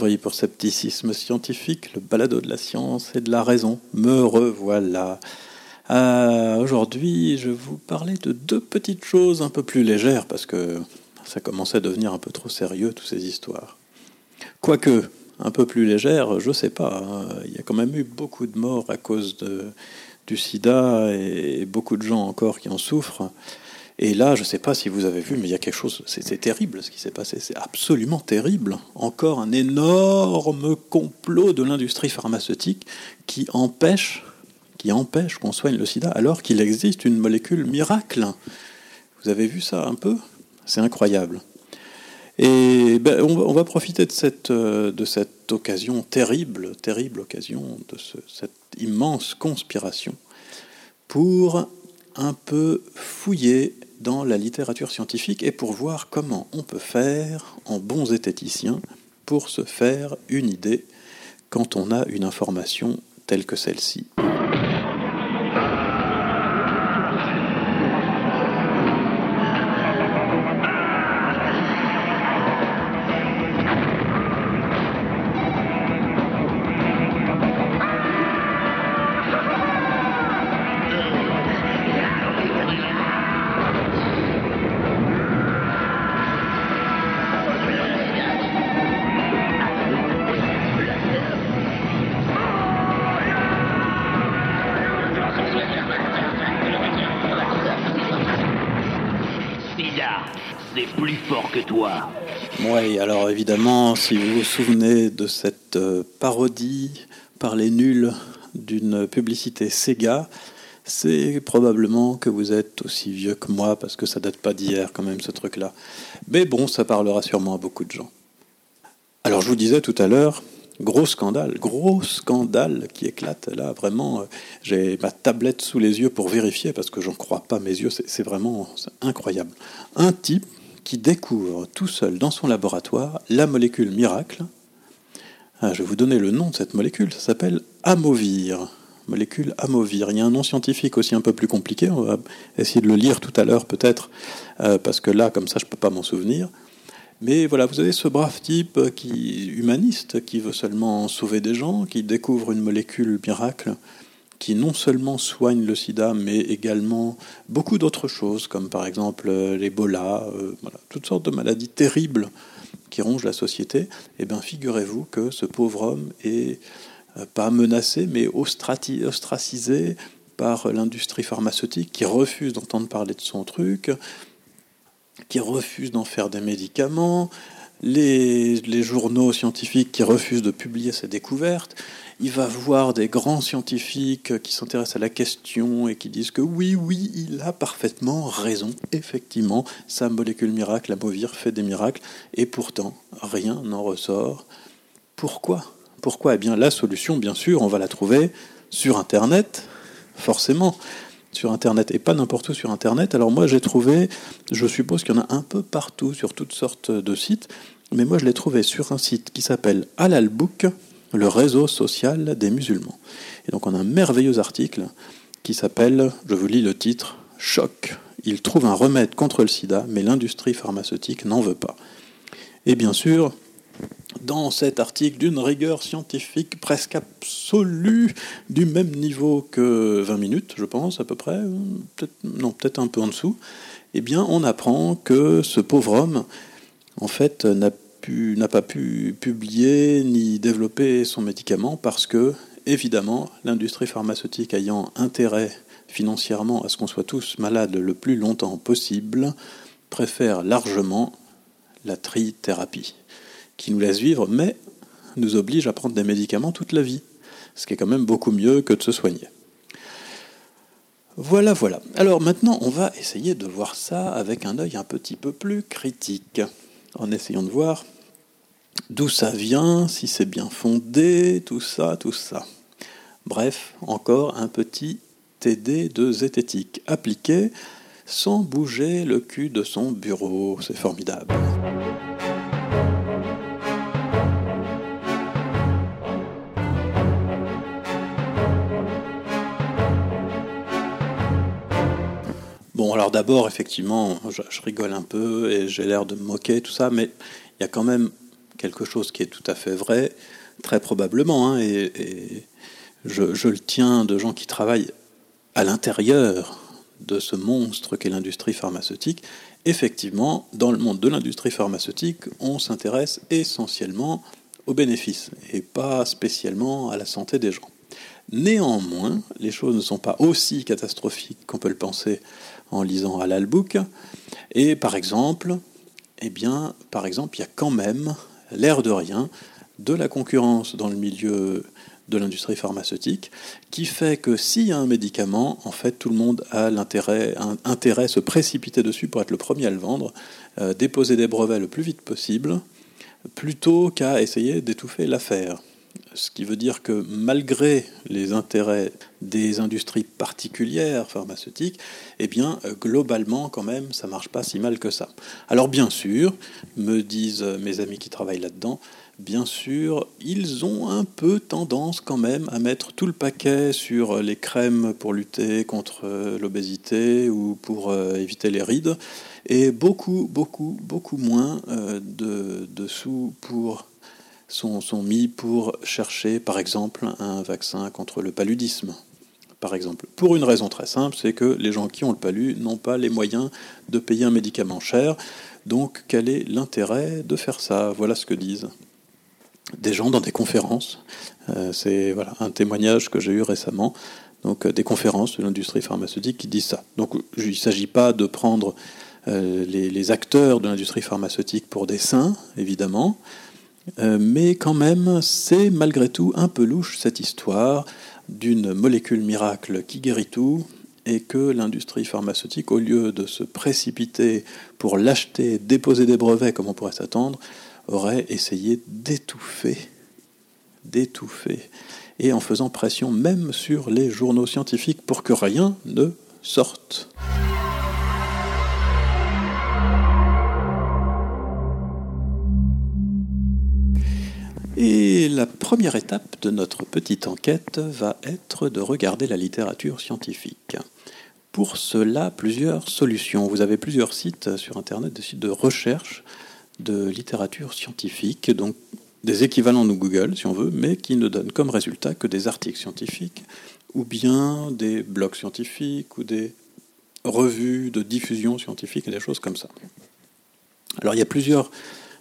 Gauvry pour Scepticisme Scientifique, le balado de la science et de la raison. Me revoilà. Euh, Aujourd'hui, je vais vous parler de deux petites choses un peu plus légères parce que ça commençait à devenir un peu trop sérieux, toutes ces histoires. Quoique, un peu plus légère, je sais pas. hein. Il y a quand même eu beaucoup de morts à cause du sida et beaucoup de gens encore qui en souffrent. Et là, je ne sais pas si vous avez vu, mais il y a quelque chose, c'est terrible ce qui s'est passé, c'est absolument terrible. Encore un énorme complot de l'industrie pharmaceutique qui empêche, qui empêche qu'on soigne le sida alors qu'il existe une molécule miracle. Vous avez vu ça un peu? C'est incroyable. Et ben, on, va, profiter de cette, euh, de cette occasion terrible, terrible occasion, de ce- cette immense conspiration, pour un peu fouiller dans la littérature scientifique et pour voir comment on peut faire en bons zététiciens pour se faire une idée quand on a une information telle que celle-ci. C'est plus fort que toi. Oui, alors évidemment, si vous vous souvenez de cette euh, parodie par les nuls d'une publicité Sega, c'est probablement que vous êtes aussi vieux que moi, parce que ça date pas d'hier quand même ce truc-là. Mais bon, ça parlera sûrement à beaucoup de gens. Alors je vous disais tout à l'heure, gros scandale, gros scandale qui éclate. Là, vraiment, euh, j'ai ma tablette sous les yeux pour vérifier, parce que j'en crois pas mes yeux, c'est vraiment incroyable. Un type qui découvre tout seul dans son laboratoire la molécule miracle. Ah, je vais vous donner le nom de cette molécule, ça s'appelle Amovir. Molécule Amovir. Il y a un nom scientifique aussi un peu plus compliqué, on va essayer de le lire tout à l'heure peut-être, euh, parce que là, comme ça, je ne peux pas m'en souvenir. Mais voilà, vous avez ce brave type qui humaniste, qui veut seulement sauver des gens, qui découvre une molécule miracle qui non seulement soigne le sida, mais également beaucoup d'autres choses, comme par exemple euh, l'Ebola, euh, voilà, toutes sortes de maladies terribles qui rongent la société. Eh bien, figurez-vous que ce pauvre homme est euh, pas menacé, mais ostracisé par l'industrie pharmaceutique qui refuse d'entendre parler de son truc, qui refuse d'en faire des médicaments, les, journaux scientifiques qui refusent de publier ses découvertes. Il va voir des grands scientifiques qui s'intéressent à la question et qui disent que oui, oui, il a parfaitement raison. Effectivement, sa molécule miracle, la Movir, fait des miracles, et pourtant, rien n'en ressort. Pourquoi? Pourquoi? Eh bien, la solution, bien sûr, on va la trouver sur Internet, forcément sur Internet, et pas n'importe où sur Internet. Alors moi, j'ai trouvé, je suppose qu'il y en a un peu partout, sur toutes sortes de sites, mais moi, je l'ai trouvé sur un site qui s'appelle Alalbook, le réseau social des musulmans. Et donc, on a un merveilleux article qui s'appelle, je vous lis le titre, Choc. Il trouve un remède contre le sida, mais l'industrie pharmaceutique n'en veut pas. Et bien sûr, dans cet article d'une rigueur scientifique presque absolue, du même niveau que 20 minutes, je pense, à peu près, peut-être, non, peut-être un peu en dessous, eh bien, on apprend que ce pauvre homme, en fait, n'a pas pu publier ni développer son médicament parce que, évidemment, l'industrie pharmaceutique ayant intérêt financièrement à ce qu'on soit tous malades le plus longtemps possible, préfère largement la trithérapie qui nous laisse vivre, mais nous oblige à prendre des médicaments toute la vie, ce qui est quand même beaucoup mieux que de se soigner. Voilà, voilà. Alors maintenant, on va essayer de voir ça avec un œil un petit peu plus critique, en essayant de voir d'où ça vient, si c'est bien fondé, tout ça, tout ça. Bref, encore un petit TD de zététique appliqué sans bouger le cul de son bureau. C'est formidable. Alors d'abord, effectivement, je, rigole un peu et j'ai l'air de me moquer, tout ça, mais il y a quand même quelque chose qui est tout à fait vrai, très probablement, hein, et, je, le tiens de gens qui travaillent à l'intérieur de ce monstre qu'est l'industrie pharmaceutique, effectivement, dans le monde de l'industrie pharmaceutique, on s'intéresse essentiellement aux bénéfices et pas spécialement à la santé des gens. Néanmoins, les choses ne sont pas aussi catastrophiques qu'on peut le penser en lisant Halal Book. Et par exemple, eh bien, par exemple, il y a quand même, l'air de rien, de la concurrence dans le milieu de l'industrie pharmaceutique, qui fait que s'il y a un médicament, en fait, tout le monde a l'intérêt, intérêt à se précipiter dessus pour être le premier à le vendre, euh, déposer des brevets le plus vite possible, plutôt qu'à essayer d'étouffer l'affaire. Ce qui veut dire que malgré les intérêts des industries particulières pharmaceutiques, eh globalement, quand même, ça marche pas si mal que ça. Alors, bien sûr, me disent mes amis qui travaillent là-dedans, bien sûr, ils ont un peu tendance quand même à mettre tout le paquet sur les crèmes pour lutter contre l'obésité ou pour euh, éviter les rides, et beaucoup, beaucoup, beaucoup moins euh, de, sous pour, sont, mis pour chercher, par exemple, un vaccin contre le paludisme. Par exemple, pour une raison très simple, c'est que les gens qui ont le palud n'ont pas les moyens de payer un médicament cher. Donc, quel est l'intérêt de faire ça? Voilà ce que disent des gens dans des conférences. Euh, c'est voilà, un témoignage que j'ai eu récemment. Donc euh, des conférences de l'industrie pharmaceutique qui disent ça. Donc il ne s'agit pas de prendre euh, les, acteurs de l'industrie pharmaceutique pour des saints, évidemment, mais quand même c'est malgré tout un peu louche cette histoire d'une molécule miracle qui guérit tout et que l'industrie pharmaceutique, au lieu de se précipiter pour l'acheter, déposer des brevets comme on pourrait s'attendre, aurait essayé d'étouffer, d'étouffer, et en faisant pression même sur les journaux scientifiques pour que rien ne sorte. Et la première étape de notre petite enquête va être de regarder la littérature scientifique. Pour cela, plusieurs solutions. Vous avez plusieurs sites sur Internet, des sites de recherche de littérature scientifique, donc des équivalents de Google, si on veut, mais qui ne donnent comme résultat que des articles scientifiques, ou bien des blogs scientifiques, ou des revues de diffusion scientifique, et des choses comme ça. Alors il y a plusieurs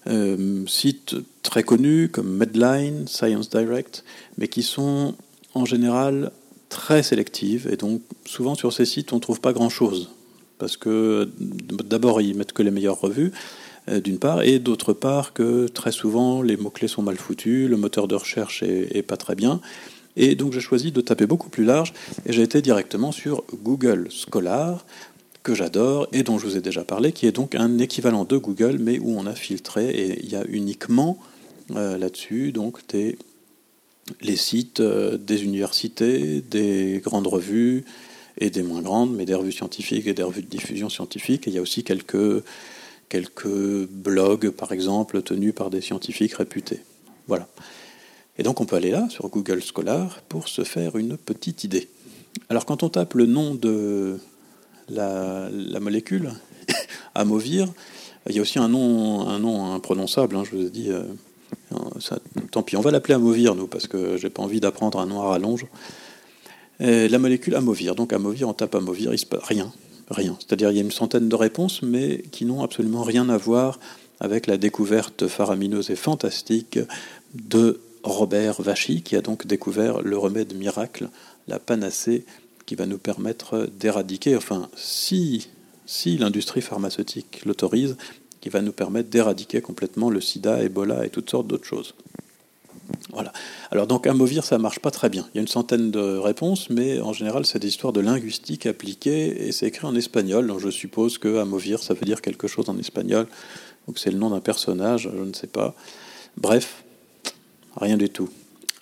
euh, sites très connus, comme Medline, Science Direct, mais qui sont en général très sélectifs, et donc souvent sur ces sites on ne trouve pas grand-chose, parce que d'abord ils mettent que les meilleures revues, euh, d'une part, et d'autre part que très souvent les mots-clés sont mal foutus, le moteur de recherche est, pas très bien. Et donc j'ai choisi de taper beaucoup plus large et j'ai été directement sur Google Scholar, que j'adore et dont je vous ai déjà parlé, qui est donc un équivalent de Google, mais où on a filtré et il y a uniquement euh, là-dessus donc des, les sites euh, des universités, des grandes revues et des moins grandes, mais des revues scientifiques et des revues de diffusion scientifique. Et il y a aussi quelques quelques blogs, par exemple, tenus par des scientifiques réputés. Voilà. Et donc on peut aller là, sur Google Scholar, pour se faire une petite idée. Alors quand on tape le nom de la, molécule, Amovir, il y a aussi un nom, un nom imprononçable, hein, je vous ai dit. Euh, tant pis, on va l'appeler Amovir, nous, parce que j'ai pas envie d'apprendre un nom à rallonge. la molécule Amovir, donc Amovir, on tape Amovir, il se passe rien rien. C'est-à-dire il y a une centaine de réponses, mais qui n'ont absolument rien à voir avec la découverte faramineuse et fantastique de Robert Vachy, qui a donc découvert le remède miracle, la panacée, qui va nous permettre d'éradiquer, enfin, si, si l'industrie pharmaceutique l'autorise, qui va nous permettre d'éradiquer complètement le sida, Ebola et toutes sortes d'autres choses. Voilà. Alors donc Amovir, ça marche pas très bien. Il y a une centaine de réponses, mais en général, c'est des histoires de linguistique appliquée et c'est écrit en espagnol. Donc je suppose que Amovir, ça veut dire quelque chose en espagnol, ou que c'est le nom d'un personnage, je ne sais pas. Bref, rien du tout.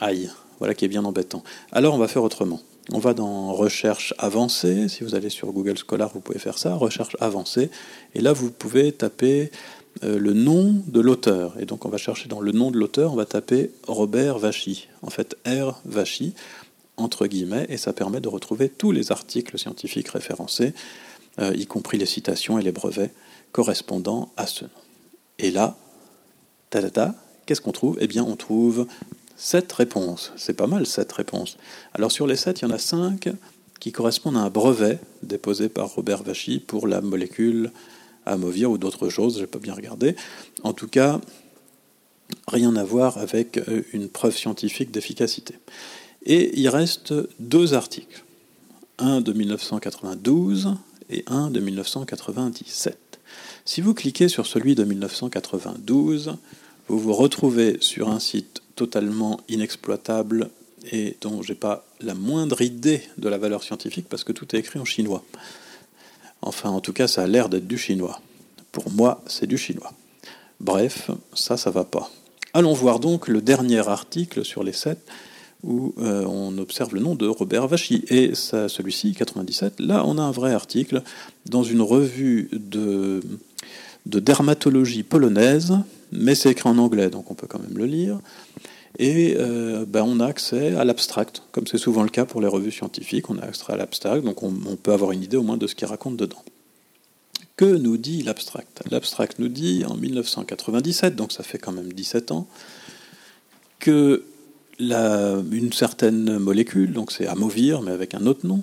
Aïe, voilà qui est bien embêtant. Alors on va faire autrement. On va dans recherche avancée. Si vous allez sur Google Scholar, vous pouvez faire ça, recherche avancée. Et là, vous pouvez taper euh, le nom de l'auteur. Et donc on va chercher dans le nom de l'auteur, on va taper Robert Vachy. En fait, R. Vachy, entre guillemets, et ça permet de retrouver tous les articles scientifiques référencés, euh, y compris les citations et les brevets correspondant à ce nom. Et là, ta, qu'est-ce qu'on trouve? Eh bien, on trouve sept réponses. C'est pas mal, sept réponses. Alors sur les sept, il y en a cinq qui correspondent à un brevet déposé par Robert Vachy pour la molécule amovir ou d'autres choses, je n'ai pas bien regardé. En tout cas, rien à voir avec euh, une preuve scientifique d'efficacité. Et il reste deux articles, un de 1992 et un de 1997. Si vous cliquez sur celui de 1992, vous vous retrouvez sur un site totalement inexploitable et dont j'ai pas la moindre idée de la valeur scientifique parce que tout est écrit en chinois. Enfin, en tout cas, ça a l'air d'être du chinois. Pour moi, c'est du chinois. Bref, ça, ça va pas. Allons voir donc le dernier article sur les sept où euh, on observe le nom de Robert Vachy. Et celui-ci, 97, là, on a un vrai article dans une revue de dermatologie polonaise, mais c'est écrit en anglais, donc on peut quand même le lire. Et euh, ben, on a accès à l'abstract, comme c'est souvent le cas pour les revues scientifiques, on a accès à l'abstract, donc on, peut avoir une idée au moins de ce qu'il raconte dedans. Que nous dit l'abstract? L'abstract nous dit en 1997, donc ça fait quand même 17 ans, que une certaine molécule, donc c'est amovir, mais avec un autre nom,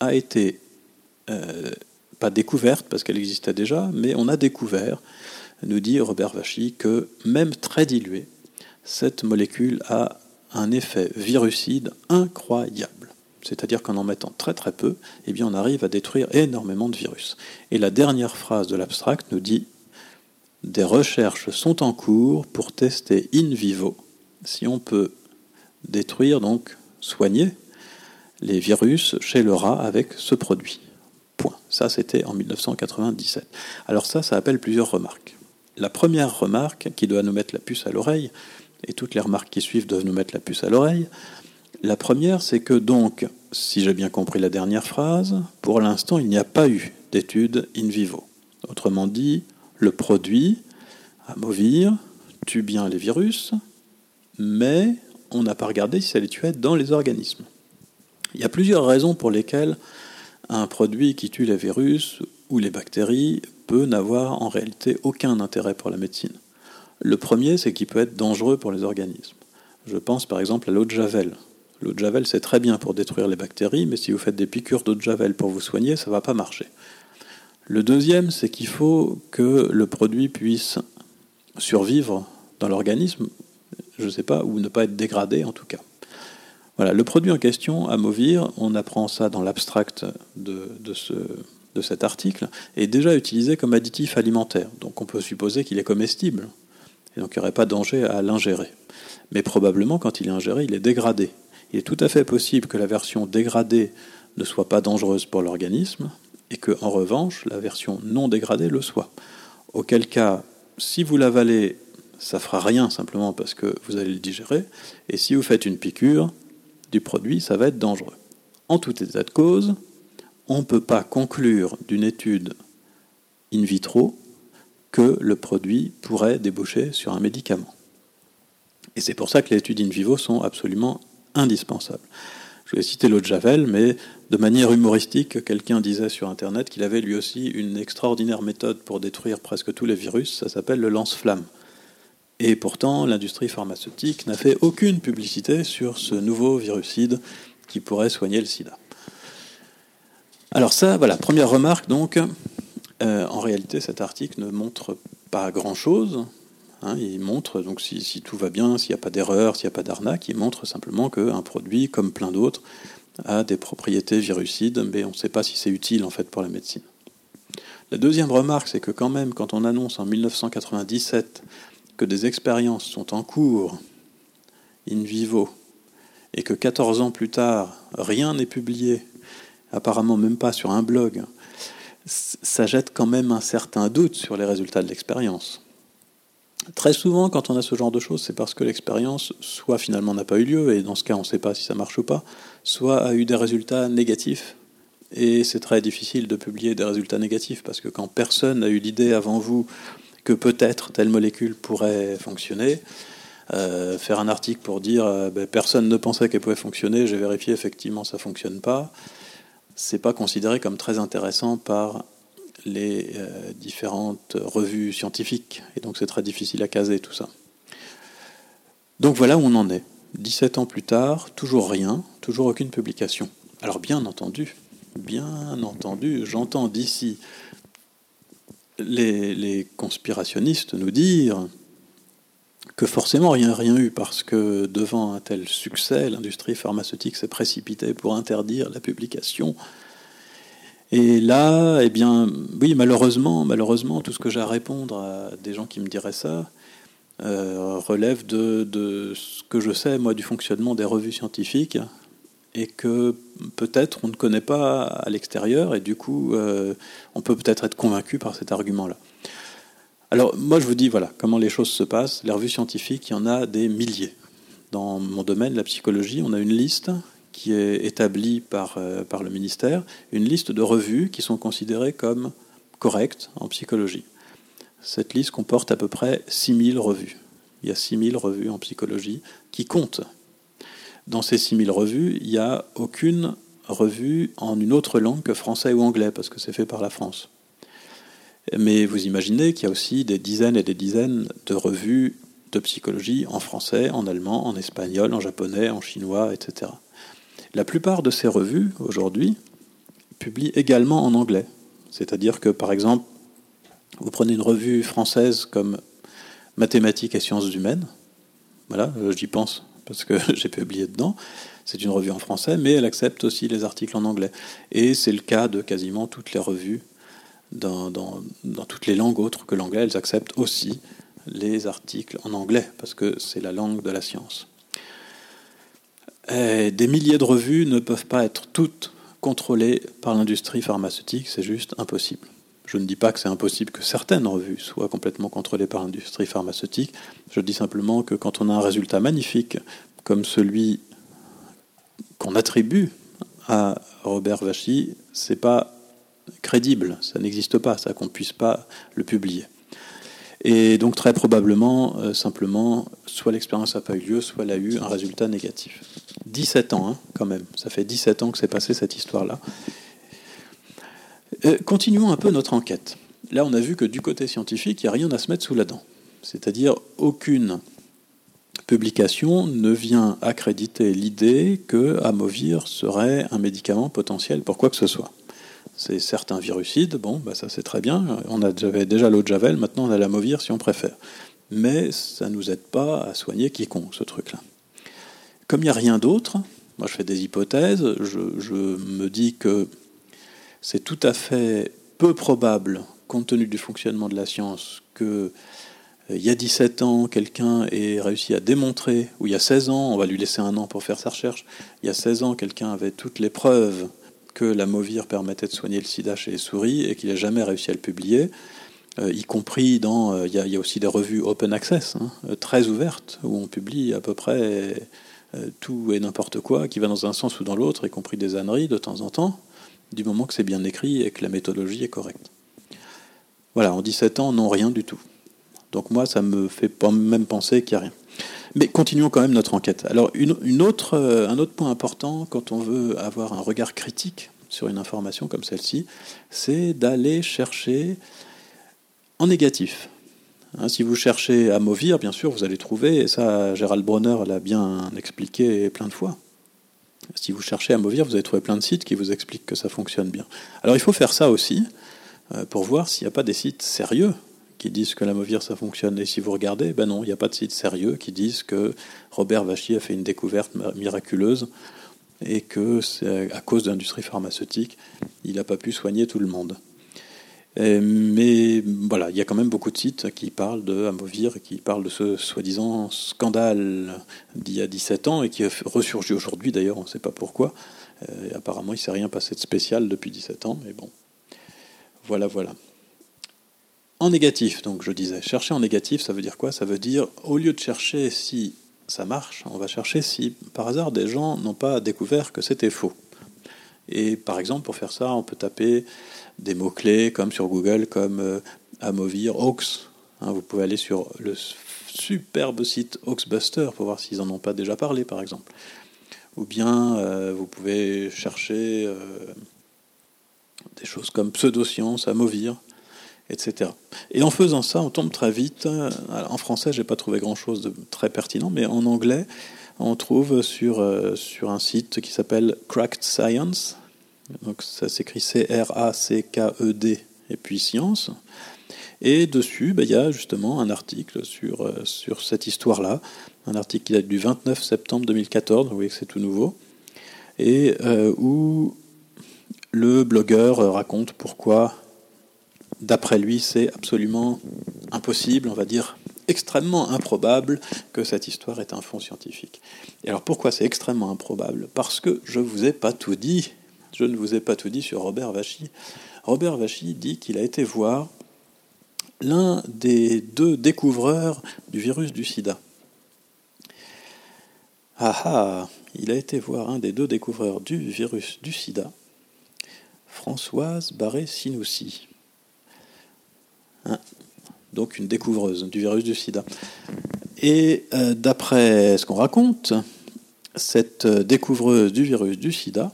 a été euh, pas découverte parce qu'elle existait déjà, mais on a découvert, nous dit Robert Vachy, que même très diluée, cette molécule a un effet virucide incroyable. C'est-à-dire qu'en en mettant très très peu, eh bien on arrive à détruire énormément de virus. Et la dernière phrase de l'abstract nous dit Des recherches sont en cours pour tester in vivo si on peut détruire, donc soigner les virus chez le rat avec ce produit. Point. Ça, c'était en 1997. Alors ça, ça appelle plusieurs remarques. La première remarque, qui doit nous mettre la puce à l'oreille, et toutes les remarques qui suivent doivent nous mettre la puce à l'oreille, la première, c'est que donc, si j'ai bien compris la dernière phrase, pour l'instant, il n'y a pas eu d'étude in vivo. Autrement dit, le produit, Amovir, tue bien les virus, mais on n'a pas regardé si ça les tuait dans les organismes. Il y a plusieurs raisons pour lesquelles un produit qui tue les virus ou les bactéries peut n'avoir en réalité aucun intérêt pour la médecine. Le premier, c'est qu'il peut être dangereux pour les organismes. Je pense par exemple à l'eau de Javel. L'eau de Javel, c'est très bien pour détruire les bactéries, mais si vous faites des piqûres d'eau de Javel pour vous soigner, ça ne va pas marcher. Le deuxième, c'est qu'il faut que le produit puisse survivre dans l'organisme je ne sais pas, ou ne pas être dégradé en tout cas. Voilà, le produit en question, Amovir, on apprend ça dans l'abstract de, de, ce, de cet article, est déjà utilisé comme additif alimentaire. Donc on peut supposer qu'il est comestible, et donc il n'y aurait pas de danger à l'ingérer. Mais probablement, quand il est ingéré, il est dégradé. Il est tout à fait possible que la version dégradée ne soit pas dangereuse pour l'organisme, et que, en revanche, la version non dégradée le soit. Auquel cas, si vous l'avalez ça fera rien simplement parce que vous allez le digérer. Et si vous faites une piqûre du produit, ça va être dangereux. En tout état de cause, on ne peut pas conclure d'une étude in vitro que le produit pourrait déboucher sur un médicament. Et c'est pour ça que les études in vivo sont absolument indispensables. Je vais citer l'eau de Javel, mais de manière humoristique, quelqu'un disait sur Internet qu'il avait lui aussi une extraordinaire méthode pour détruire presque tous les virus, ça s'appelle le lance-flamme. Et pourtant, l'industrie pharmaceutique n'a fait aucune publicité sur ce nouveau virucide qui pourrait soigner le sida. Alors ça, voilà, première remarque donc, euh, en réalité cet article ne montre pas grand-chose. Hein, il montre, donc si, tout va bien, s'il n'y a pas d'erreur, s'il n'y a pas d'arnaque, il montre simplement qu'un produit, comme plein d'autres, a des propriétés virucides, mais on ne sait pas si c'est utile en fait pour la médecine. La deuxième remarque, c'est que quand même, quand on annonce en 1997 que des expériences sont en cours in vivo et que 14 ans plus tard, rien n'est publié, apparemment même pas sur un blog, ça jette quand même un certain doute sur les résultats de l'expérience. Très souvent, quand on a ce genre de choses, c'est parce que l'expérience, soit finalement n'a pas eu lieu, et dans ce cas, on ne sait pas si ça marche ou pas, soit a eu des résultats négatifs. Et c'est très difficile de publier des résultats négatifs, parce que quand personne n'a eu l'idée avant vous que peut-être telle molécule pourrait fonctionner. Euh, faire un article pour dire euh, ben, personne ne pensait qu'elle pouvait fonctionner, j'ai vérifié effectivement ça fonctionne pas, c'est pas considéré comme très intéressant par les euh, différentes revues scientifiques et donc c'est très difficile à caser tout ça. Donc voilà où on en est. 17 ans plus tard, toujours rien, toujours aucune publication. Alors bien entendu, bien entendu, j'entends d'ici les, conspirationnistes nous dire que forcément rien rien eu parce que devant un tel succès, l'industrie pharmaceutique s'est précipitée pour interdire la publication. Et là, eh bien, oui, malheureusement, malheureusement, tout ce que j'ai à répondre à des gens qui me diraient ça euh, relève de, ce que je sais, moi, du fonctionnement des revues scientifiques et que peut-être on ne connaît pas à l'extérieur, et du coup, euh, on peut peut-être être convaincu par cet argument-là. Alors, moi, je vous dis, voilà, comment les choses se passent. Les revues scientifiques, il y en a des milliers. Dans mon domaine, la psychologie, on a une liste qui est établie par, euh, par le ministère, une liste de revues qui sont considérées comme correctes en psychologie. Cette liste comporte à peu près 6000 revues. Il y a 6000 revues en psychologie qui comptent dans ces 6000 revues, il n'y a aucune revue en une autre langue que français ou anglais, parce que c'est fait par la France. Mais vous imaginez qu'il y a aussi des dizaines et des dizaines de revues de psychologie en français, en allemand, en espagnol, en japonais, en chinois, etc. La plupart de ces revues, aujourd'hui, publient également en anglais. C'est-à-dire que, par exemple, vous prenez une revue française comme Mathématiques et sciences humaines, voilà, j'y pense parce que j'ai publié dedans. C'est une revue en français, mais elle accepte aussi les articles en anglais. Et c'est le cas de quasiment toutes les revues dans, toutes les langues autres que l'anglais. Elles acceptent aussi les articles en anglais, parce que c'est la langue de la science. des milliers de revues ne peuvent pas être toutes contrôlées par l'industrie pharmaceutique, c'est juste impossible. Je ne dis pas que c'est impossible que certaines revues soient complètement contrôlées par l'industrie pharmaceutique. Je dis simplement que quand on a un résultat magnifique comme celui qu'on attribue à Robert Vachy, c'est pas crédible, ça n'existe pas, ça qu'on puisse pas le publier. Et donc très probablement, euh, simplement, soit l'expérience n'a pas eu lieu, soit elle a eu un résultat négatif. 17 ans, hein, quand même. Ça fait 17 ans que c'est passé cette histoire-là. Euh, continuons un peu notre enquête. Là, on a vu que du côté scientifique, il n'y a rien à se mettre sous la dent. C'est-à-dire aucune publication ne vient accréditer l'idée que Amovir serait un médicament potentiel pour quoi que ce soit. C'est certains virucides, bon, bah ça c'est très bien. On avait déjà l'eau de Javel, maintenant on a l'Amovir si on préfère. Mais ça ne nous aide pas à soigner quiconque, ce truc-là. Comme il n'y a rien d'autre, moi je fais des hypothèses, je me dis que c'est tout à fait peu probable, compte tenu du fonctionnement de la science, que euh, il y a 17 ans, quelqu'un ait réussi à démontrer, ou il y a 16 ans, on va lui laisser un an pour faire sa recherche, il y a 16 ans, quelqu'un avait toutes les preuves que la Movir permettait de soigner le sida chez les souris et qu'il n'a jamais réussi à le publier, euh, y compris dans... Euh, il, y a, aussi des revues open access, hein, très ouvertes, où on publie à peu près tout et n'importe quoi, qui va dans un sens ou dans l'autre, y compris des âneries de temps en temps du moment que c'est bien écrit et que la méthodologie est correcte. Voilà, en 17 ans, non, rien du tout. Donc moi, ça me fait pas même penser qu'il n'y a rien. Mais continuons quand même notre enquête. Alors, une, autre, euh, un autre point important quand on veut avoir un regard critique sur une information comme celle-ci, c'est d'aller chercher en négatif. Hein, si vous cherchez à Movir, bien sûr, vous allez trouver, et ça, Gérald Bronner l'a bien expliqué plein de fois, si vous cherchez à Movir, vous allez trouver plein de sites qui vous expliquent que ça fonctionne bien. Alors il faut faire ça aussi euh, pour voir s'il n'y a pas des sites sérieux qui disent que la Movir ça fonctionne. Et si vous regardez, ben non, il n'y a pas de sites sérieux qui disent que Robert Vachy a fait une découverte miraculeuse et que à cause de l'industrie pharmaceutique, il n'a pas pu soigner tout le monde. Euh, mais voilà, il y a quand même beaucoup de sites qui parlent de Amovir qui parlent de ce soi-disant scandale d'il y a 17 ans et qui ressurgit aujourd'hui d'ailleurs, on ne sait pas pourquoi. Euh, apparemment, il ne s'est rien passé de spécial depuis 17 ans, mais bon. Voilà, voilà. En négatif, donc je disais, chercher en négatif, ça veut dire quoi? Ça veut dire, au lieu de chercher si ça marche, on va chercher si par hasard des gens n'ont pas découvert que c'était faux. Et par exemple, pour faire ça, on peut taper des mots-clés comme sur Google, comme euh, Amovir, Ox. Hein, vous pouvez aller sur le superbe site Oxbuster pour voir s'ils n'en ont pas déjà parlé, par exemple. Ou bien euh, vous pouvez chercher euh, des choses comme pseudoscience, Amovir. Etc. Et en faisant ça, on tombe très vite. euh, En français, j'ai pas trouvé grand-chose de très pertinent, mais en anglais, on trouve sur, euh, sur un site qui s'appelle Cracked Science. Donc ça s'écrit C-R-A-C-K-E-D et puis Science. Et dessus, ben, il y a justement un article sur, euh, sur cette histoire-là, un article qui date du 29 septembre 2014, vous voyez que c'est tout nouveau, et où le blogueur raconte pourquoi, d'après lui, c'est absolument impossible, on va dire extrêmement improbable que cette histoire ait un fond scientifique. Et alors pourquoi c'est extrêmement improbable? Parce que je ne vous ai pas tout dit. Je ne vous ai pas tout dit sur Robert Vachy. Robert Vachy dit qu'il a été voir l'un des deux découvreurs du virus du sida. Ah ah, il a été voir un des deux découvreurs du virus du sida, Françoise Barré-Sinoussi. Hein, donc une découvreuse du virus du sida. Et euh, d'après ce qu'on raconte, cette euh, découvreuse du virus du sida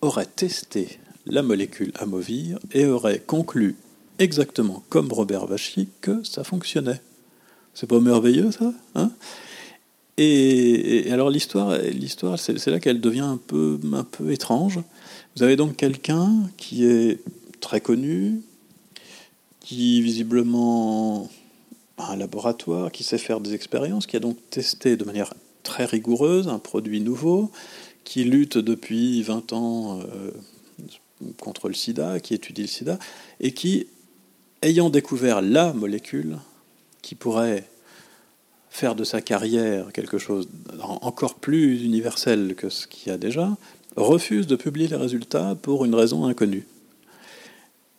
aurait testé la molécule amovir et aurait conclu exactement comme Robert Vachy que ça fonctionnait. C'est pas merveilleux ça hein? Et, et alors l'histoire, l'histoire, c'est là qu'elle devient un peu, un peu étrange. Vous avez donc quelqu'un qui est très connu, qui visiblement a un laboratoire, qui sait faire des expériences, qui a donc testé de manière très rigoureuse un produit nouveau, qui lutte depuis 20 ans euh, contre le sida, qui étudie le sida, et qui, ayant découvert la molécule qui pourrait faire de sa carrière quelque chose encore plus universel que ce qu'il y a déjà, refuse de publier les résultats pour une raison inconnue.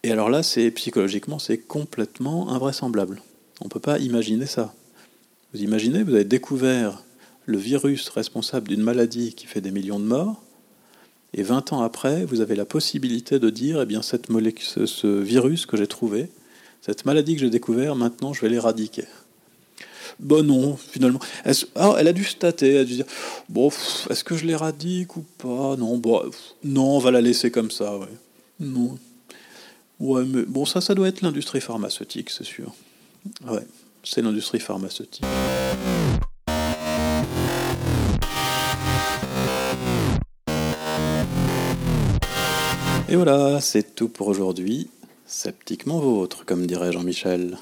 Et alors là, c'est psychologiquement, c'est complètement invraisemblable. On ne peut pas imaginer ça. Vous imaginez, vous avez découvert le virus responsable d'une maladie qui fait des millions de morts, et 20 ans après, vous avez la possibilité de dire, eh bien, cette ce, ce virus que j'ai trouvé, cette maladie que j'ai découvert, maintenant, je vais l'éradiquer. Bon non, finalement. Elle, ah, elle a dû stater, elle a dû dire, bon, est-ce que je l'éradique ou pas? Non, bon, non, on va la laisser comme ça, ouais. Non. Ouais, mais bon, ça, ça doit être l'industrie pharmaceutique, c'est sûr. Ouais, c'est l'industrie pharmaceutique. Et voilà, c'est tout pour aujourd'hui. Sceptiquement vôtre, comme dirait Jean-Michel.